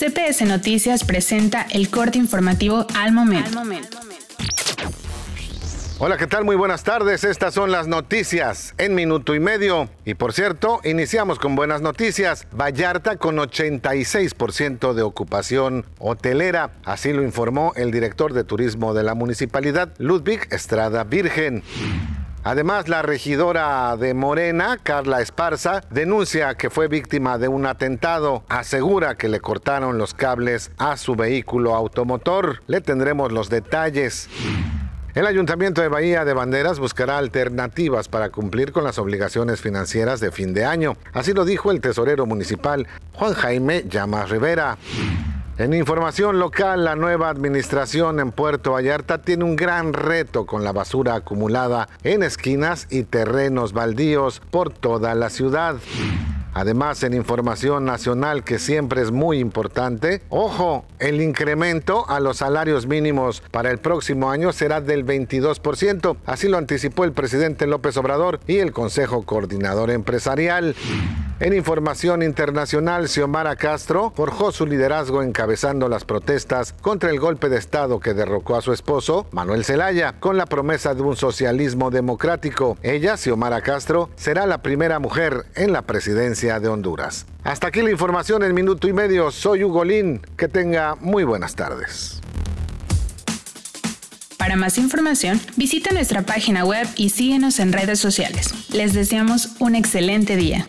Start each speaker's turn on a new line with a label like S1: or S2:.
S1: CPS Noticias presenta el corte informativo al momento.
S2: Hola, ¿qué tal? Muy buenas tardes. Estas son las noticias en minuto y medio. Y por cierto, iniciamos con buenas noticias. Vallarta con 86% de ocupación hotelera. Así lo informó el director de turismo de la municipalidad, Ludwig Estrada Virgen. Además, la regidora de Morena, Carla Esparza, denuncia que fue víctima de un atentado. Asegura que le cortaron los cables a su vehículo automotor. Le tendremos los detalles. El Ayuntamiento de Bahía de Banderas buscará alternativas para cumplir con las obligaciones financieras de fin de año. Así lo dijo el tesorero municipal Juan Jaime Llamas Rivera. En información local, la nueva administración en Puerto Vallarta tiene un gran reto con la basura acumulada en esquinas y terrenos baldíos por toda la ciudad. Además, en información nacional que siempre es muy importante, ojo, el incremento a los salarios mínimos para el próximo año será del 22%. Así lo anticipó el presidente López Obrador y el Consejo Coordinador Empresarial. En información internacional, Xiomara Castro forjó su liderazgo encabezando las protestas contra el golpe de Estado que derrocó a su esposo, Manuel Zelaya, con la promesa de un socialismo democrático. Ella, Xiomara Castro, será la primera mujer en la presidencia de Honduras. Hasta aquí la información en minuto y medio. Soy Hugo Lin. Que tenga muy buenas tardes.
S1: Para más información, visita nuestra página web y síguenos en redes sociales. Les deseamos un excelente día.